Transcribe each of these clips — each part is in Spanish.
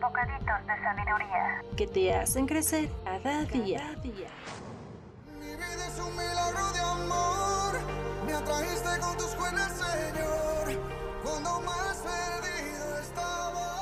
Bocaditos de sabiduría. que te hacen crecer cada día. Mi vida es un milagro de amor. Me atrajiste con tus buenas, Señor. Cuando más perdido estaba.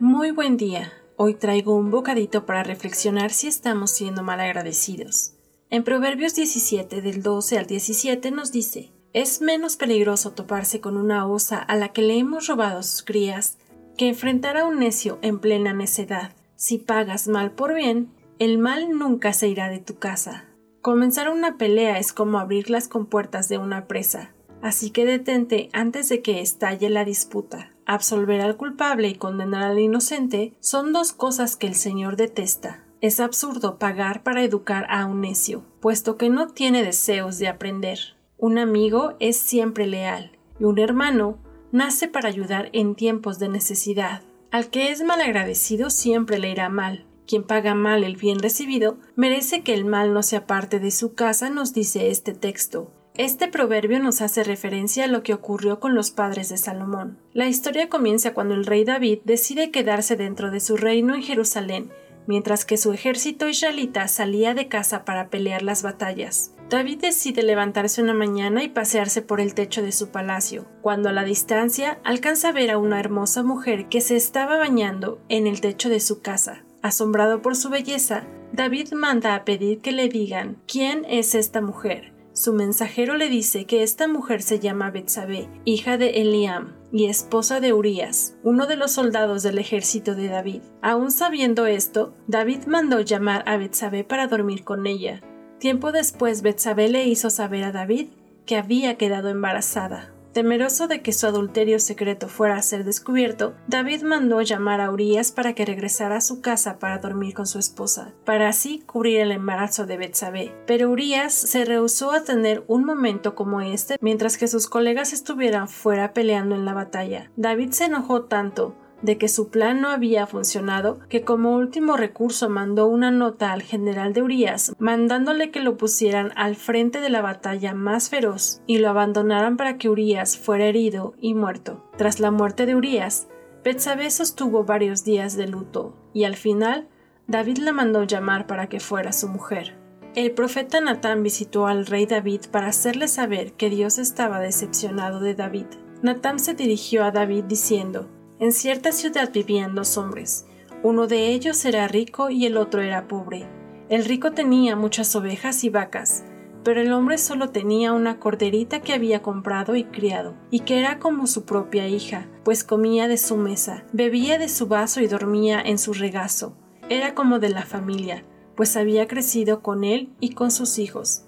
Muy buen día. Hoy traigo un bocadito para reflexionar si estamos siendo mal agradecidos. En Proverbios 17 del 12 al 17 nos dice, es menos peligroso toparse con una osa a la que le hemos robado sus crías que enfrentar a un necio en plena necedad. Si pagas mal por bien, el mal nunca se irá de tu casa. Comenzar una pelea es como abrir las compuertas de una presa, así que detente antes de que estalle la disputa. Absolver al culpable y condenar al inocente son dos cosas que el Señor detesta. Es absurdo pagar para educar a un necio, puesto que no tiene deseos de aprender. Un amigo es siempre leal y un hermano nace para ayudar en tiempos de necesidad. Al que es malagradecido siempre le irá mal. Quien paga mal el bien recibido merece que el mal no se aparte de su casa, nos dice este texto. Este proverbio nos hace referencia a lo que ocurrió con los padres de Salomón. La historia comienza cuando el rey David decide quedarse dentro de su reino en Jerusalén, mientras que su ejército israelita salía de casa para pelear las batallas. David decide levantarse una mañana y pasearse por el techo de su palacio, cuando a la distancia alcanza a ver a una hermosa mujer que se estaba bañando en el techo de su casa. Asombrado por su belleza, David manda a pedir que le digan quién es esta mujer. Su mensajero le dice que esta mujer se llama Betsabé, hija de Eliam y esposa de Urías, uno de los soldados del ejército de David. Aún sabiendo esto, David mandó llamar a Betsabé para dormir con ella. Tiempo después, Betsabé le hizo saber a David que había quedado embarazada. Temeroso de que su adulterio secreto fuera a ser descubierto, David mandó llamar a Urías para que regresara a su casa para dormir con su esposa, para así cubrir el embarazo de Betsabé. Pero Urías se rehusó a tener un momento como este mientras que sus colegas estuvieran fuera peleando en la batalla. David se enojó tanto de que su plan no había funcionado, que como último recurso mandó una nota al general de Urías, mandándole que lo pusieran al frente de la batalla más feroz y lo abandonaran para que Urías fuera herido y muerto. Tras la muerte de Urías, Betsabé sostuvo varios días de luto y al final David la mandó llamar para que fuera su mujer. El profeta Natán visitó al rey David para hacerle saber que Dios estaba decepcionado de David. Natán se dirigió a David diciendo, en cierta ciudad vivían dos hombres. Uno de ellos era rico y el otro era pobre. El rico tenía muchas ovejas y vacas, pero el hombre solo tenía una corderita que había comprado y criado, y que era como su propia hija, pues comía de su mesa, bebía de su vaso y dormía en su regazo. Era como de la familia, pues había crecido con él y con sus hijos.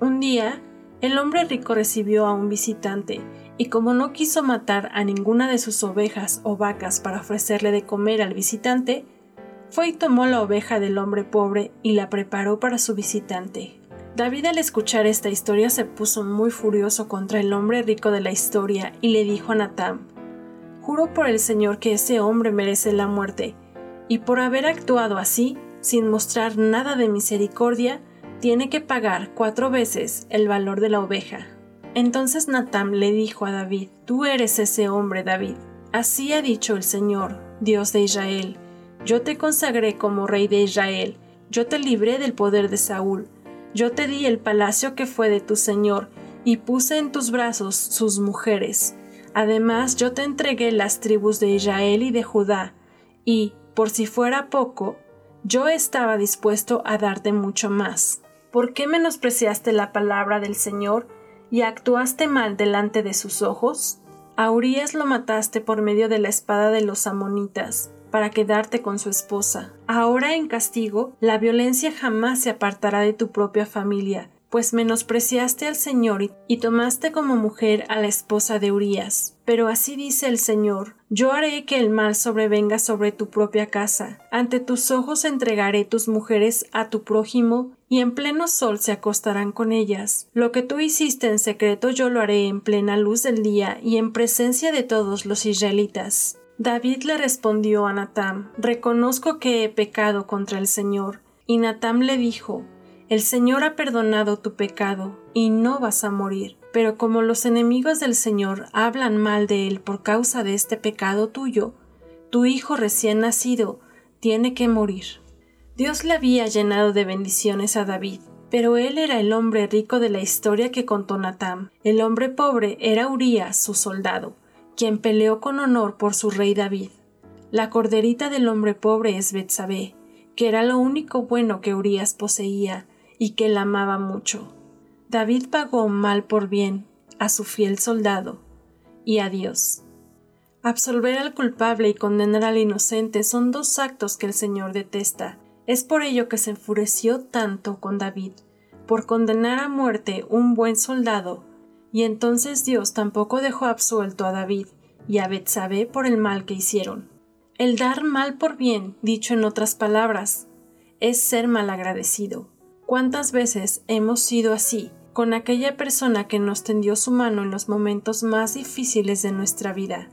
Un día, el hombre rico recibió a un visitante, y como no quiso matar a ninguna de sus ovejas o vacas para ofrecerle de comer al visitante, fue y tomó la oveja del hombre pobre y la preparó para su visitante. David al escuchar esta historia se puso muy furioso contra el hombre rico de la historia y le dijo a Natán, Juro por el Señor que ese hombre merece la muerte, y por haber actuado así, sin mostrar nada de misericordia, tiene que pagar cuatro veces el valor de la oveja. Entonces Natán le dijo a David, Tú eres ese hombre, David. Así ha dicho el Señor, Dios de Israel. Yo te consagré como rey de Israel, yo te libré del poder de Saúl, yo te di el palacio que fue de tu Señor, y puse en tus brazos sus mujeres. Además yo te entregué las tribus de Israel y de Judá, y, por si fuera poco, yo estaba dispuesto a darte mucho más. ¿Por qué menospreciaste la palabra del Señor y actuaste mal delante de sus ojos? A Urias lo mataste por medio de la espada de los amonitas, para quedarte con su esposa. Ahora en castigo, la violencia jamás se apartará de tu propia familia, pues menospreciaste al Señor y tomaste como mujer a la esposa de Urías. Pero así dice el Señor, yo haré que el mal sobrevenga sobre tu propia casa, ante tus ojos entregaré tus mujeres a tu prójimo, y en pleno sol se acostarán con ellas. Lo que tú hiciste en secreto yo lo haré en plena luz del día y en presencia de todos los israelitas. David le respondió a Natam, Reconozco que he pecado contra el Señor. Y Natam le dijo, el Señor ha perdonado tu pecado y no vas a morir. Pero como los enemigos del Señor hablan mal de él por causa de este pecado tuyo, tu hijo recién nacido tiene que morir. Dios le había llenado de bendiciones a David, pero él era el hombre rico de la historia que contó Natam. El hombre pobre era Urías, su soldado, quien peleó con honor por su rey David. La corderita del hombre pobre es Betsabé, que era lo único bueno que Urías poseía, y que la amaba mucho. David pagó mal por bien a su fiel soldado y a Dios. Absolver al culpable y condenar al inocente son dos actos que el Señor detesta. Es por ello que se enfureció tanto con David, por condenar a muerte un buen soldado, y entonces Dios tampoco dejó absuelto a David y a Betsabé por el mal que hicieron. El dar mal por bien, dicho en otras palabras, es ser malagradecido. ¿Cuántas veces hemos sido así con aquella persona que nos tendió su mano en los momentos más difíciles de nuestra vida?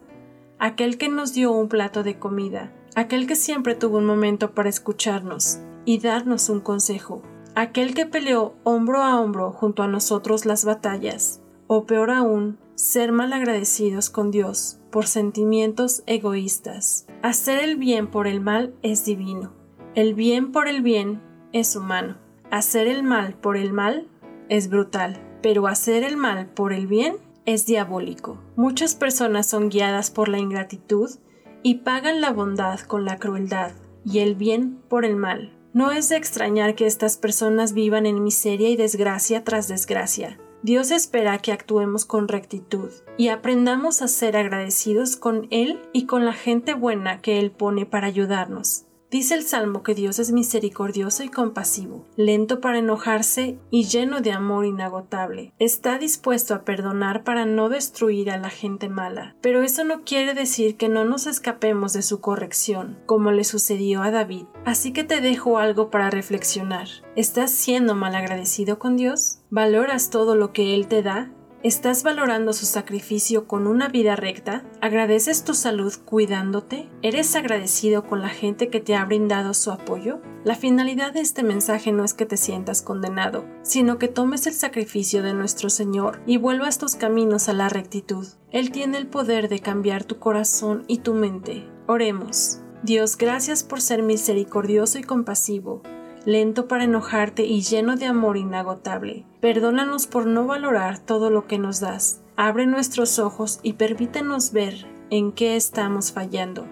Aquel que nos dio un plato de comida, aquel que siempre tuvo un momento para escucharnos y darnos un consejo, aquel que peleó hombro a hombro junto a nosotros las batallas, o peor aún, ser malagradecidos con Dios por sentimientos egoístas. Hacer el bien por el mal es divino. El bien por el bien es humano. Hacer el mal por el mal es brutal, pero hacer el mal por el bien es diabólico. Muchas personas son guiadas por la ingratitud y pagan la bondad con la crueldad y el bien por el mal. No es de extrañar que estas personas vivan en miseria y desgracia tras desgracia. Dios espera que actuemos con rectitud y aprendamos a ser agradecidos con Él y con la gente buena que Él pone para ayudarnos. Dice el Salmo que Dios es misericordioso y compasivo, lento para enojarse y lleno de amor inagotable. Está dispuesto a perdonar para no destruir a la gente mala. Pero eso no quiere decir que no nos escapemos de su corrección, como le sucedió a David. Así que te dejo algo para reflexionar. ¿Estás siendo malagradecido con Dios? ¿Valoras todo lo que Él te da? ¿Estás valorando su sacrificio con una vida recta? ¿Agradeces tu salud cuidándote? ¿Eres agradecido con la gente que te ha brindado su apoyo? La finalidad de este mensaje no es que te sientas condenado, sino que tomes el sacrificio de nuestro Señor y vuelvas tus caminos a la rectitud. Él tiene el poder de cambiar tu corazón y tu mente. Oremos. Dios, gracias por ser misericordioso y compasivo lento para enojarte y lleno de amor inagotable. Perdónanos por no valorar todo lo que nos das. Abre nuestros ojos y permítenos ver en qué estamos fallando.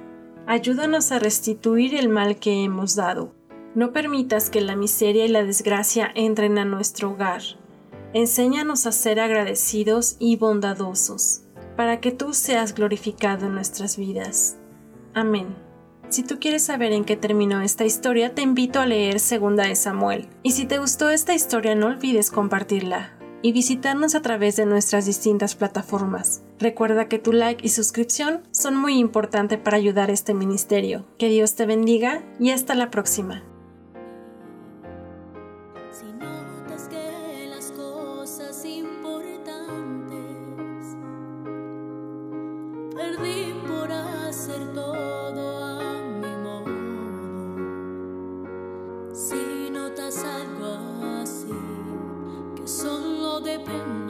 Ayúdanos a restituir el mal que hemos dado. No permitas que la miseria y la desgracia entren a nuestro hogar. Enséñanos a ser agradecidos y bondadosos, para que tú seas glorificado en nuestras vidas. Amén. Si tú quieres saber en qué terminó esta historia, te invito a leer Segunda de Samuel. Y si te gustó esta historia, no olvides compartirla y visitarnos a través de nuestras distintas plataformas. Recuerda que tu like y suscripción son muy importantes para ayudar a este ministerio. Que Dios te bendiga y hasta la próxima. depende.